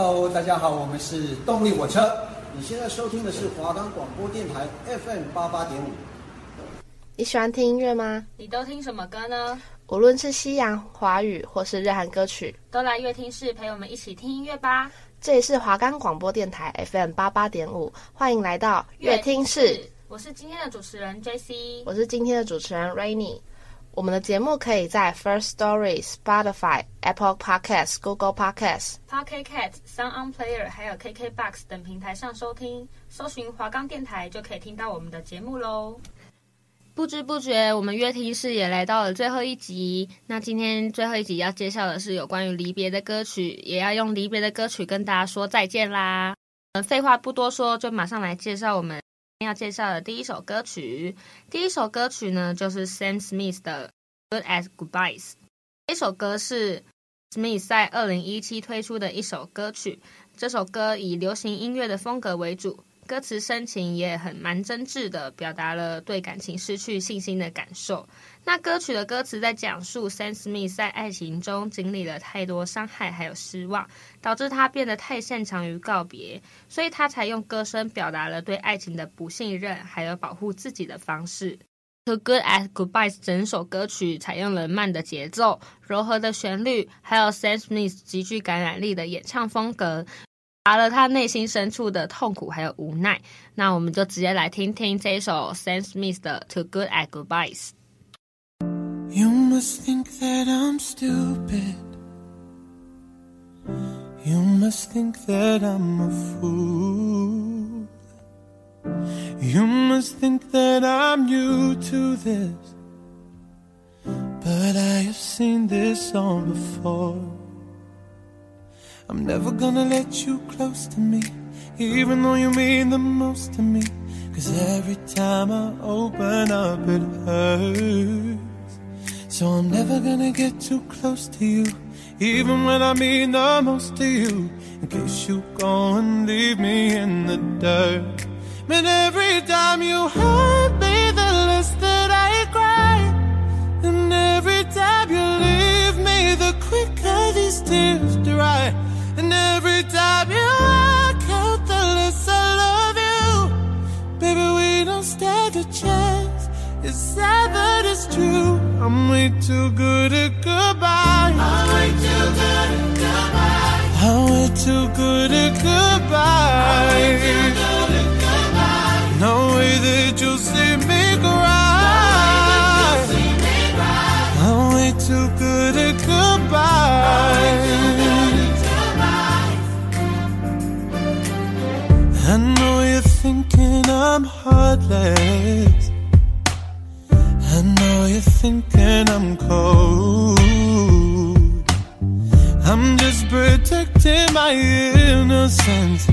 Hello，大家好，我们是动力火车。你现在收听的是华冈广播电台 FM 八八点五。你喜欢听音乐吗？你都听什么歌呢？无论是西洋、华语或是日韩歌曲，都来乐听室陪我们一起听音乐吧。这里是华冈广播电台 FM 八八点五，欢迎来到乐听室。我是今天的主持人 JC，我是今天的主持人 Rainy。我们的节目可以在 First Story、Spotify、Apple Podcasts、Google Podcasts、Pocket Cast、Sound On Player，还有 KKBox 等平台上收听。搜寻华冈电台就可以听到我们的节目喽。不知不觉，我们乐听室也来到了最后一集。那今天最后一集要介绍的是有关于离别的歌曲，也要用离别的歌曲跟大家说再见啦。嗯，废话不多说，就马上来介绍我们。要介绍的第一首歌曲，第一首歌曲呢，就是 Sam Smith 的《Good as Goodbyes》。这首歌是 Smith 在二零一七推出的一首歌曲。这首歌以流行音乐的风格为主。歌词深情也很蛮真挚的，表达了对感情失去信心的感受。那歌曲的歌词在讲述 Sam Smith 在爱情中经历了太多伤害还有失望，导致他变得太擅长于告别，所以他才用歌声表达了对爱情的不信任，还有保护自己的方式。To Good as Goodbyes 整首歌曲采用了慢的节奏、柔和的旋律，还有 Sam Smith 极具感染力的演唱风格。答了他内心深处的痛苦还有无奈，那我们就直接来听听这一首 Sam Smith 的《Too Good at Goodbyes》。You must think that I'm stupid. You must think that I'm a fool. You must think that I'm new to this. But I have seen this song before. I'm never gonna let you close to me, even though you mean the most to me. Cause every time I open up, it hurts. So I'm never gonna get too close to you, even when I mean the most to you. In case you go and leave me in the dirt. But every time you hurt me, the less that I cry. And every time you leave me, the quicker these tears dry. And every time you walk out, the less I love you. Baby, we don't stand a chance. It's sad, but it's true. I'm way too good at goodbye. I'm way too good at goodbye. I'm way too good at goodbye. No way that you'll see me cry. I'm way too good at goodbye. I'm heartless. I know you're thinking I'm cold. I'm just protecting my innocence.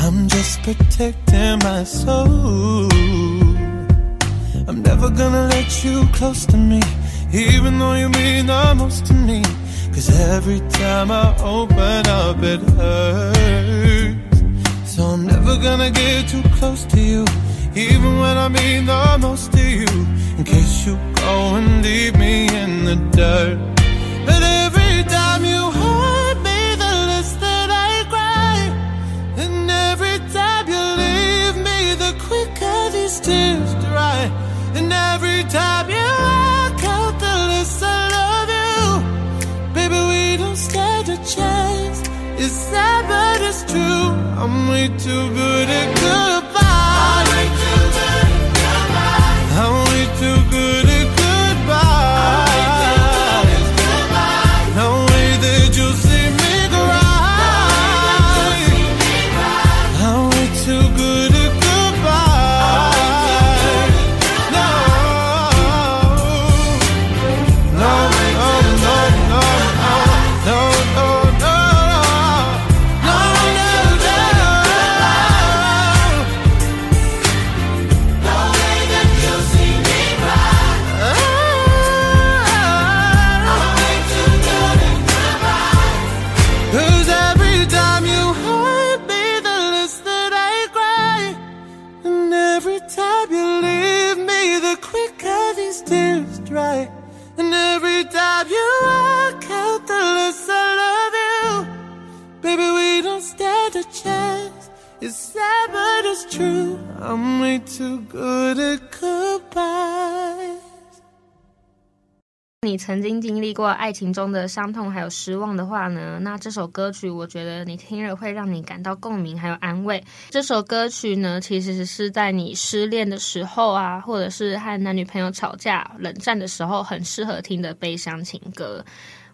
I'm just protecting my soul. I'm never gonna let you close to me, even though you mean the most to me. Cause every time I open up, it hurts. Gonna get too close to you, even when I mean the most to you. In case you go and leave me in the dirt. But every time you hurt me, the less that I cry. And every time you leave me, the quicker these tears dry. And every time you I'm way too good at goodbye. 过爱情中的伤痛还有失望的话呢，那这首歌曲我觉得你听了会让你感到共鸣还有安慰。这首歌曲呢，其实是在你失恋的时候啊，或者是和男女朋友吵架、冷战的时候，很适合听的悲伤情歌。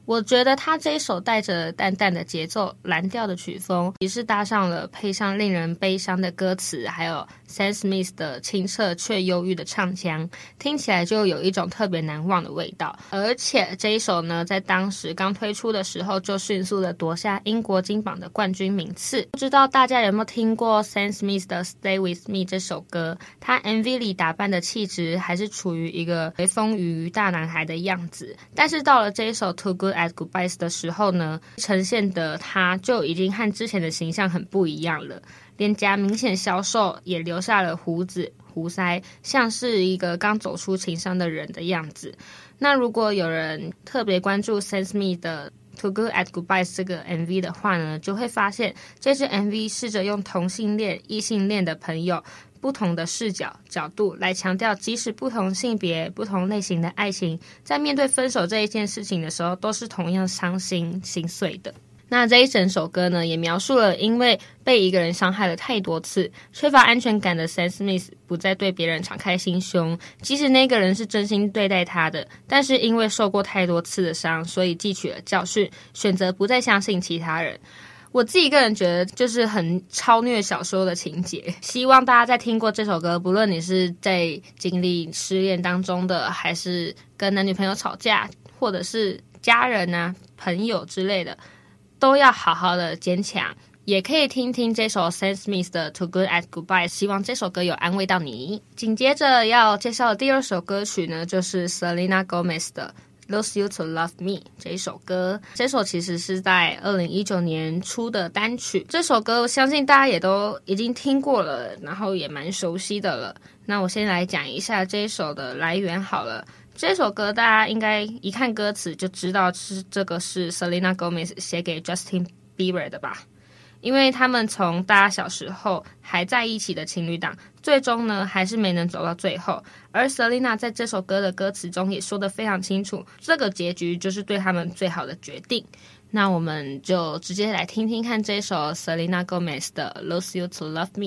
我觉得他这一首带着淡淡的节奏、蓝调的曲风，也是搭上了配上令人悲伤的歌词，还有 Sam Smith 的清澈却忧郁的唱腔，听起来就有一种特别难忘的味道。而且这一首呢，在当时刚推出的时候，就迅速的夺下英国金榜的冠军名次。不知道大家有没有听过 Sam Smith 的 Stay With Me 这首歌？他 MV 里打扮的气质还是处于一个随风鱼大男孩的样子，但是到了这一首 Too Good at Goodbyes 的时候呢，呈现的他就已经和之前的形象很不一样了，脸颊明显消瘦，也留下了胡子、胡腮，像是一个刚走出情伤的人的样子。那如果有人特别关注 Sense Me 的 To Good at Goodbye 这个 MV 的话呢，就会发现这支 MV 试着用同性恋、异性恋的朋友。不同的视角角度来强调，即使不同性别、不同类型的爱情，在面对分手这一件事情的时候，都是同样伤心心碎的。那这一整首歌呢，也描述了因为被一个人伤害了太多次，缺乏安全感的 Sam Smith 不再对别人敞开心胸，即使那个人是真心对待他的，但是因为受过太多次的伤，所以汲取了教训，选择不再相信其他人。我自己个人觉得，就是很超虐小说的情节。希望大家在听过这首歌，不论你是在经历失恋当中的，还是跟男女朋友吵架，或者是家人啊、朋友之类的，都要好好的坚强。也可以听听这首 Sam Smith 的《Too Good at Goodbye》，希望这首歌有安慰到你。紧接着要介绍的第二首歌曲呢，就是 Selena Gomez 的。Lose You to Love Me 这一首歌，这首其实是在二零一九年出的单曲。这首歌我相信大家也都已经听过了，然后也蛮熟悉的了。那我先来讲一下这一首的来源好了。这首歌大家应该一看歌词就知道是这个是 Selena Gomez 写给 Justin Bieber 的吧。因为他们从大家小时候还在一起的情侣档，最终呢还是没能走到最后。而 Selena 在这首歌的歌词中也说得非常清楚，这个结局就是对他们最好的决定。那我们就直接来听听看这首 Selena Gomez 的《Lose You to Love Me》。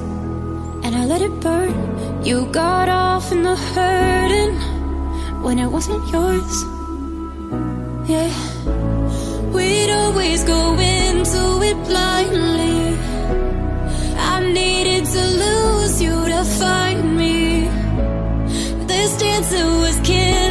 and I let it burn. You got off in the hurting when it wasn't yours. Yeah, we'd always go into it blindly. I needed to lose you to find me. This dancer was killing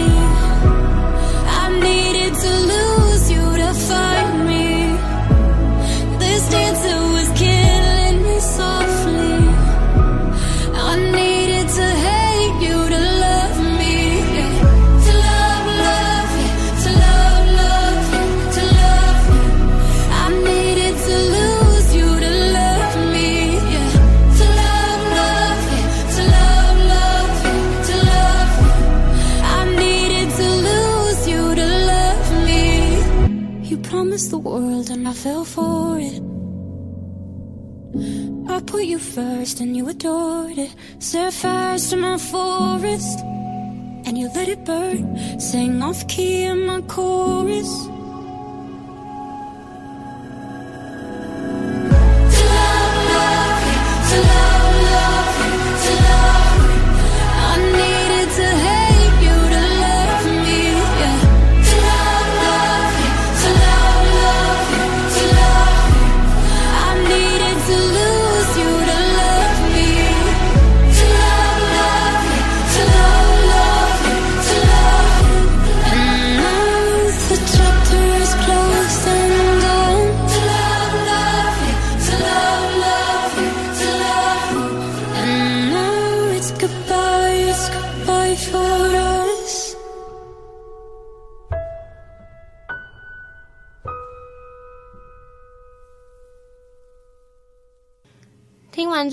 And you adored it. Set fires to my forest and you let it burn. Sang off key in my chorus.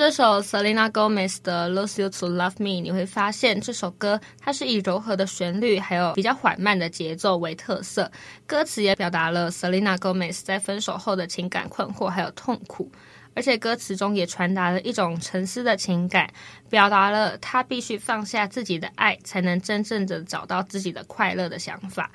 这首 Selena Gomez 的《Lose You to Love Me》，你会发现这首歌它是以柔和的旋律，还有比较缓慢的节奏为特色。歌词也表达了 Selena Gomez 在分手后的情感困惑还有痛苦，而且歌词中也传达了一种沉思的情感，表达了他必须放下自己的爱，才能真正的找到自己的快乐的想法。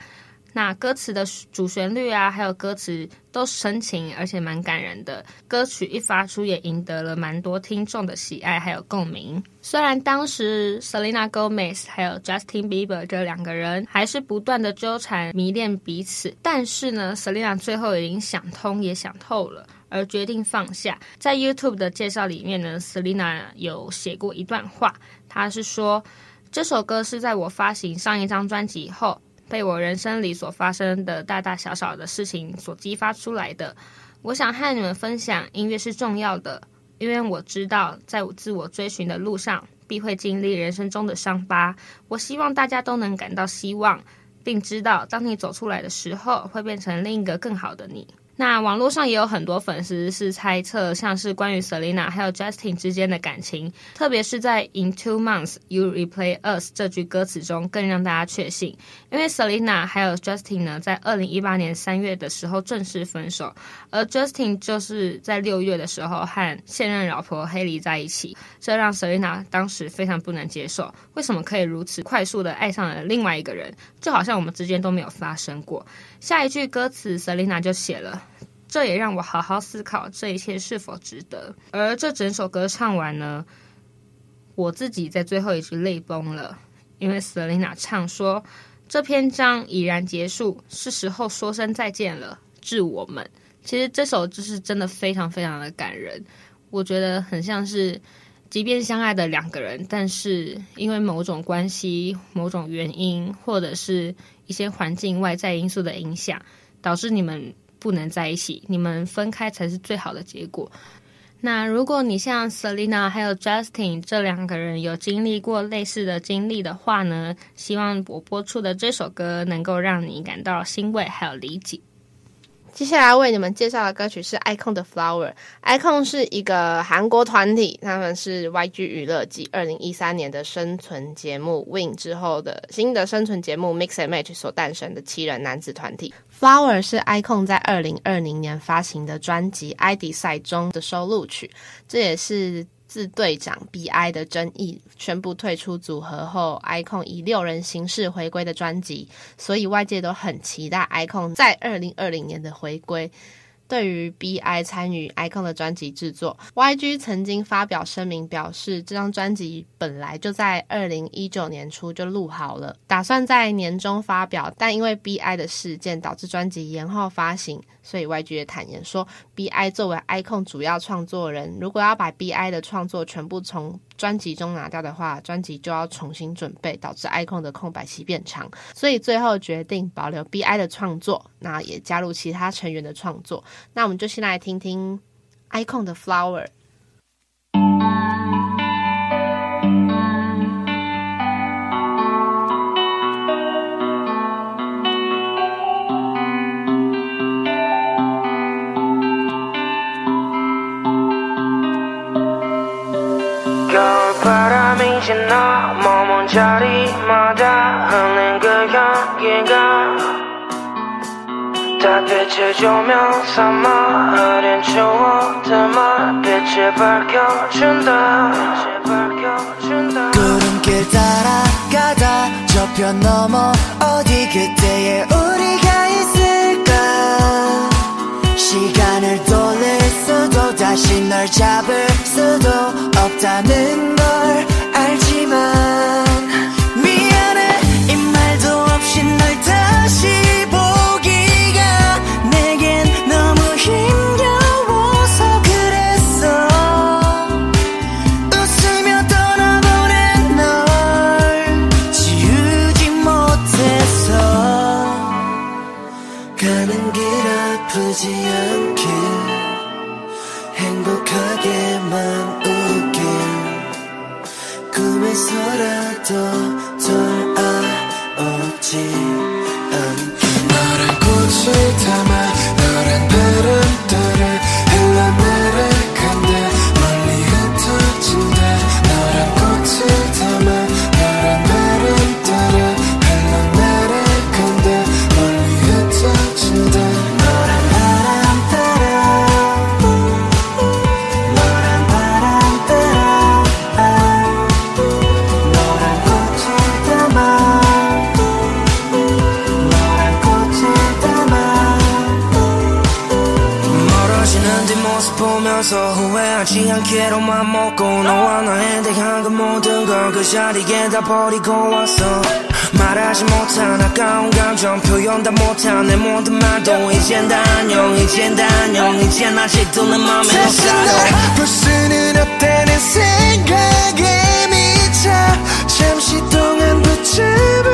那歌词的主旋律啊，还有歌词都深情，而且蛮感人的。歌曲一发出，也赢得了蛮多听众的喜爱，还有共鸣。虽然当时 Selena Gomez 还有 Justin Bieber 这两个人还是不断的纠缠迷恋彼此，但是呢，Selena 最后已经想通，也想透了，而决定放下。在 YouTube 的介绍里面呢，Selena 有写过一段话，他是说，这首歌是在我发行上一张专辑以后。被我人生里所发生的大大小小的事情所激发出来的，我想和你们分享，音乐是重要的，因为我知道，在我自我追寻的路上，必会经历人生中的伤疤。我希望大家都能感到希望，并知道，当你走出来的时候，会变成另一个更好的你。那网络上也有很多粉丝是猜测，像是关于 Selena 还有 Justin 之间的感情，特别是在 In Two Months You Replay Us 这句歌词中，更让大家确信，因为 Selena 还有 Justin 呢，在二零一八年三月的时候正式分手，而 Justin 就是在六月的时候和现任老婆 Hailey 在一起，这让 Selena 当时非常不能接受，为什么可以如此快速的爱上了另外一个人，就好像我们之间都没有发生过。下一句歌词，Selena 就写了，这也让我好好思考这一切是否值得。而这整首歌唱完呢，我自己在最后一句泪崩了，因为 Selena 唱说，这篇章已然结束，是时候说声再见了，致我们。其实这首就是真的非常非常的感人，我觉得很像是，即便相爱的两个人，但是因为某种关系、某种原因，或者是一些环境外在因素的影响，导致你们不能在一起，你们分开才是最好的结果。那如果你像 Selena 还有 Justin 这两个人有经历过类似的经历的话呢，希望我播出的这首歌能够让你感到欣慰还有理解。接下来为你们介绍的歌曲是 iKON 的 Flower。iKON 是一个韩国团体，他们是 YG 娱乐继二零一三年的生存节目 Win 之后的新的生存节目 Mix and Match 所诞生的七人男子团体。Flower 是 iKON 在二零二零年发行的专辑《ID 赛》中的收录曲，这也是。自队长 BI 的争议宣布退出组合后，iKON 以六人形式回归的专辑，所以外界都很期待 iKON 在二零二零年的回归。对于 BI 参与 Icon 的专辑制作，YG 曾经发表声明表示，这张专辑本来就在二零一九年初就录好了，打算在年中发表，但因为 BI 的事件导致专辑延后发行。所以 YG 也坦言说，BI 作为 Icon 主要创作人，如果要把 BI 的创作全部从专辑中拿掉的话，专辑就要重新准备，导致 iCon 的空白期变长。所以最后决定保留 BI 的创作，那也加入其他成员的创作。那我们就先来听听 iCon 的 Flower。 나 머문 자리마다 흐는 그 향기가 달빛을 조명 삼아 흐린 추억들만 빛을 밝혀준다. 구름길 따라가다. 저편 넘어 어디 그때의 우리 시간을 돌릴 수도 다시 널 잡을 수도 없다는 걸 알지만 또 돌아오지. 버리고 왔어. 말하지 못한 아까운 감정 표현 다 못한 내 모든 말도 이젠 다 안녕 이젠 다 안녕 이젠 아직도 내 맘에 너 다시 살아 널볼 수는 없다는 생각에 미쳐 잠시 동안 붙잡아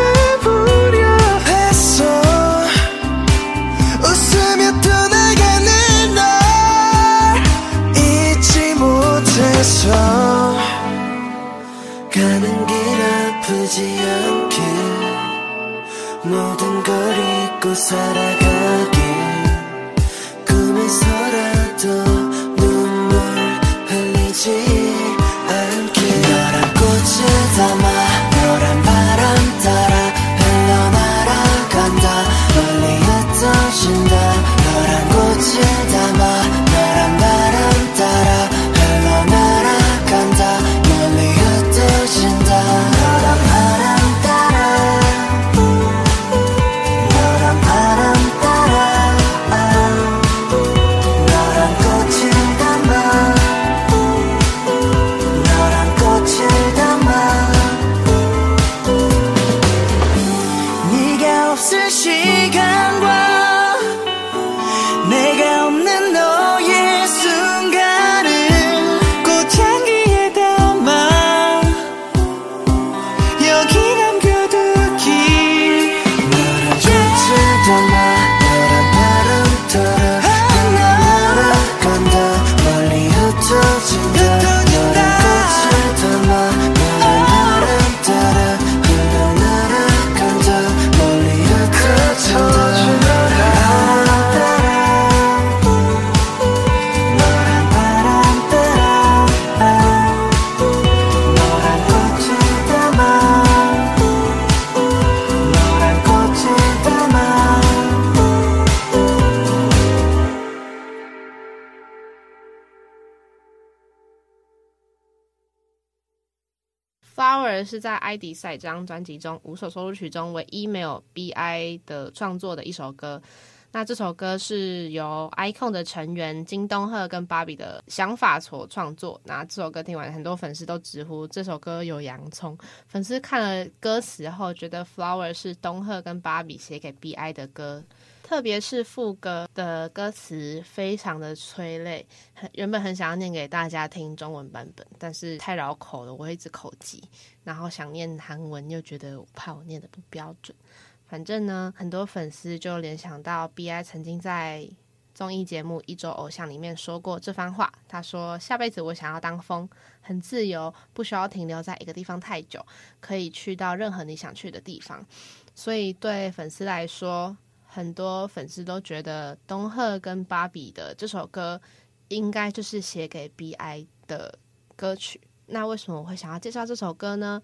아프지 않게 모든 걸 잊고 살아가 是在《艾迪赛》这张专辑中五首收录曲中唯一没有 BI 的创作的一首歌。那这首歌是由 Icon 的成员金东赫跟芭比的想法所创作。那这首歌听完，很多粉丝都直呼这首歌有洋葱。粉丝看了歌词后，觉得 Flower 是东赫跟芭比写给 BI 的歌。特别是副歌的歌词非常的催泪，很原本很想要念给大家听中文版本，但是太绕口了，我会一直口急，然后想念韩文又觉得我怕我念得不标准。反正呢，很多粉丝就联想到 BI 曾经在综艺节目《一周偶像》里面说过这番话，他说：“下辈子我想要当风，很自由，不需要停留在一个地方太久，可以去到任何你想去的地方。”所以对粉丝来说，很多粉丝都觉得东赫跟芭比的这首歌应该就是写给 BI 的歌曲。那为什么我会想要介绍这首歌呢？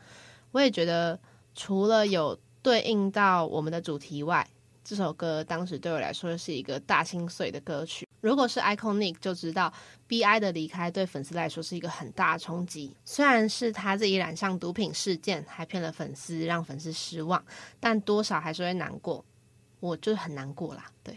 我也觉得除了有对应到我们的主题外，这首歌当时对我来说是一个大心碎的歌曲。如果是 iconic 就知道，B.I 的离开对粉丝来说是一个很大的冲击。虽然是他自己染上毒品事件，还骗了粉丝，让粉丝失望，但多少还是会难过。我就很难过啦，对。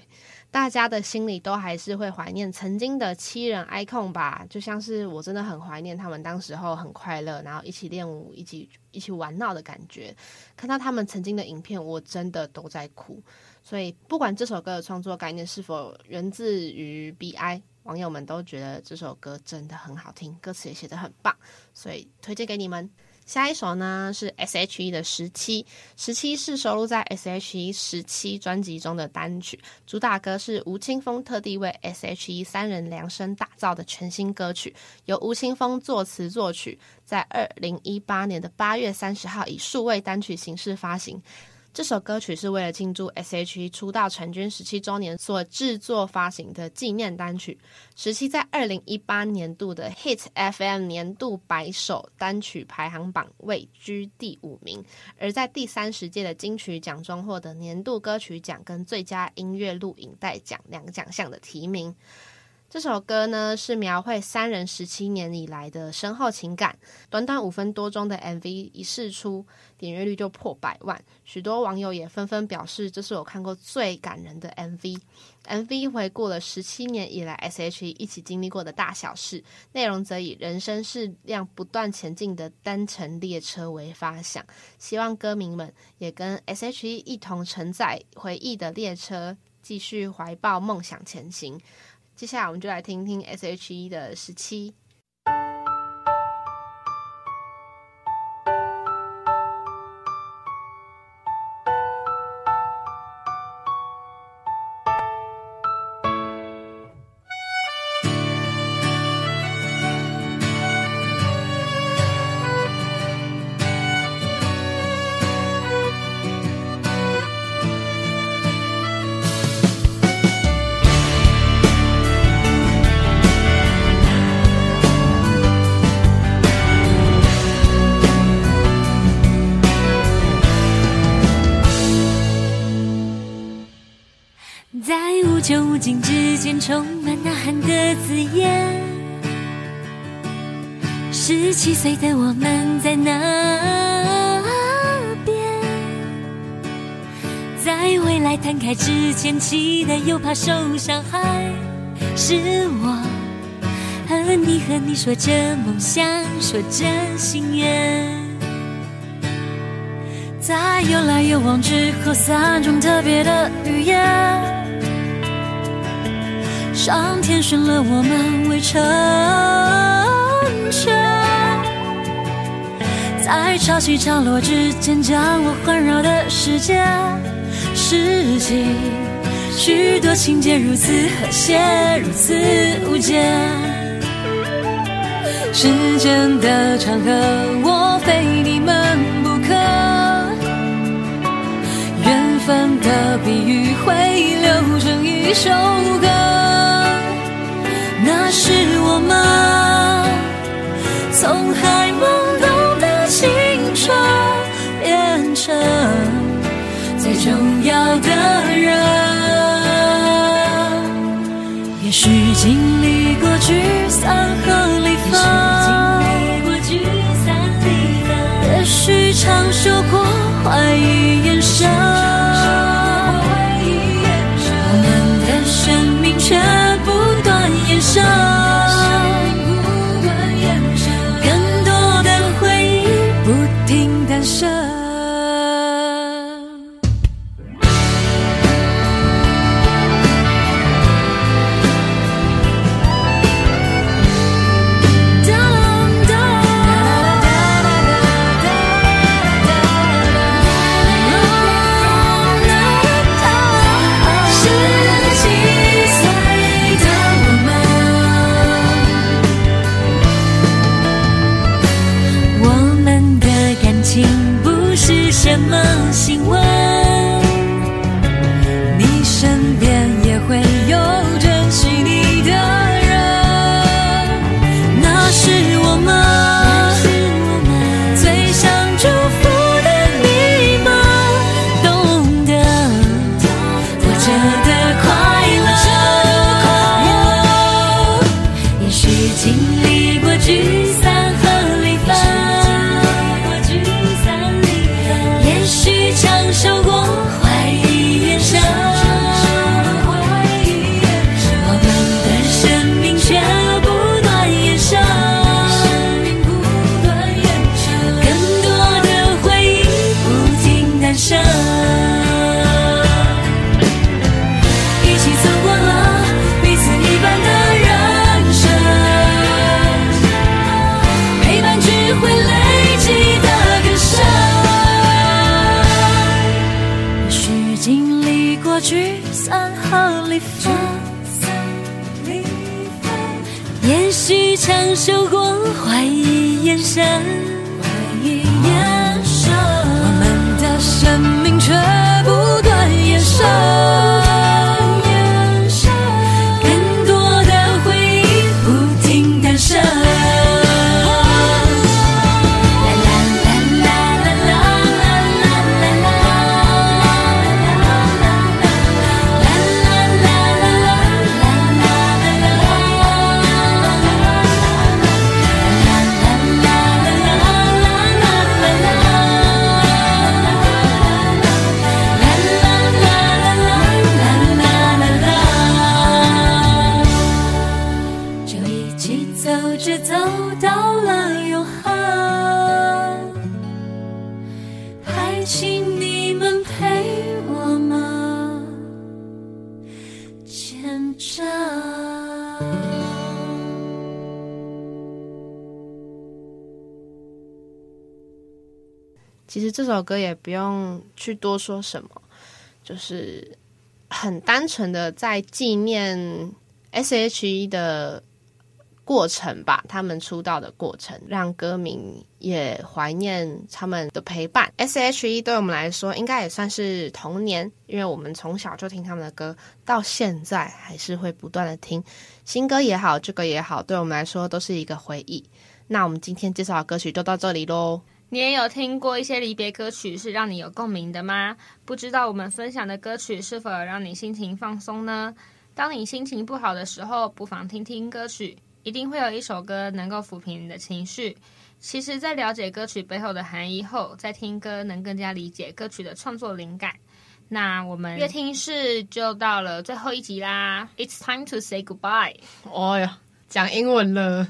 大家的心里都还是会怀念曾经的七人 icon 吧，就像是我真的很怀念他们当时候很快乐，然后一起练舞、一起一起玩闹的感觉。看到他们曾经的影片，我真的都在哭。所以，不管这首歌的创作概念是否源自于 BI，网友们都觉得这首歌真的很好听，歌词也写得很棒，所以推荐给你们。下一首呢是 S.H.E 的《十七》，《十七》是收录在 S.H.E《十七》专辑中的单曲，主打歌是吴青峰特地为 S.H.E 三人量身打造的全新歌曲，由吴青峰作词作曲，在二零一八年的八月三十号以数位单曲形式发行。这首歌曲是为了庆祝 S.H.E 出道成军十七周年所制作发行的纪念单曲。十七在二零一八年度的 Hit FM 年度百首单曲排行榜位居第五名，而在第三十届的金曲奖中获得年度歌曲奖跟最佳音乐录影带奖两个奖项的提名。这首歌呢，是描绘三人十七年以来的深厚情感。短短五分多钟的 MV 一释出，点阅率就破百万，许多网友也纷纷表示，这是我看过最感人的 MV。MV 回顾了十七年以来 S.H.E 一起经历过的大小事，内容则以人生是辆不断前进的单程列车为发想，希望歌迷们也跟 S.H.E 一同承载回忆的列车，继续怀抱梦想前行。接下来，我们就来听听 S.H.E 的《十七》。十七岁的我们在哪边？在未来摊开之前，期待又怕受伤害。是我和你和你说着梦想，说着心愿。在有来有往之后，三种特别的语言。上天选了我们为成全，在潮起潮落之间将我环绕的世界，拾起许多情节如此和谐，如此无间。时间的长河，我非你们不可。缘分的比喻会流成一首歌。那是我们从还懵经历过聚散和离分，亲吻离分，也许承受过怀疑眼神，怀疑眼神，我们的生命却不断延伸。其实这首歌也不用去多说什么，就是很单纯的在纪念 S.H.E 的过程吧，他们出道的过程，让歌迷也怀念他们的陪伴。S.H.E 对我们来说，应该也算是童年，因为我们从小就听他们的歌，到现在还是会不断的听新歌也好，旧歌也好，对我们来说都是一个回忆。那我们今天介绍的歌曲就到这里喽。你也有听过一些离别歌曲是让你有共鸣的吗？不知道我们分享的歌曲是否有让你心情放松呢？当你心情不好的时候，不妨听听歌曲，一定会有一首歌能够抚平你的情绪。其实，在了解歌曲背后的含义后，再听歌能更加理解歌曲的创作灵感。那我们乐听室就到了最后一集啦，It's time to say goodbye。哎呀。讲英文了，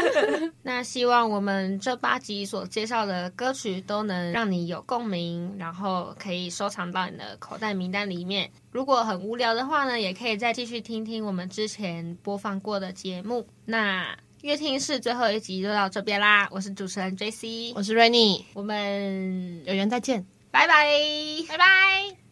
那希望我们这八集所介绍的歌曲都能让你有共鸣，然后可以收藏到你的口袋名单里面。如果很无聊的话呢，也可以再继续听听我们之前播放过的节目。那乐听室最后一集就到这边啦，我是主持人 JC，我是 Rainy，我们有缘再见，拜拜，拜拜。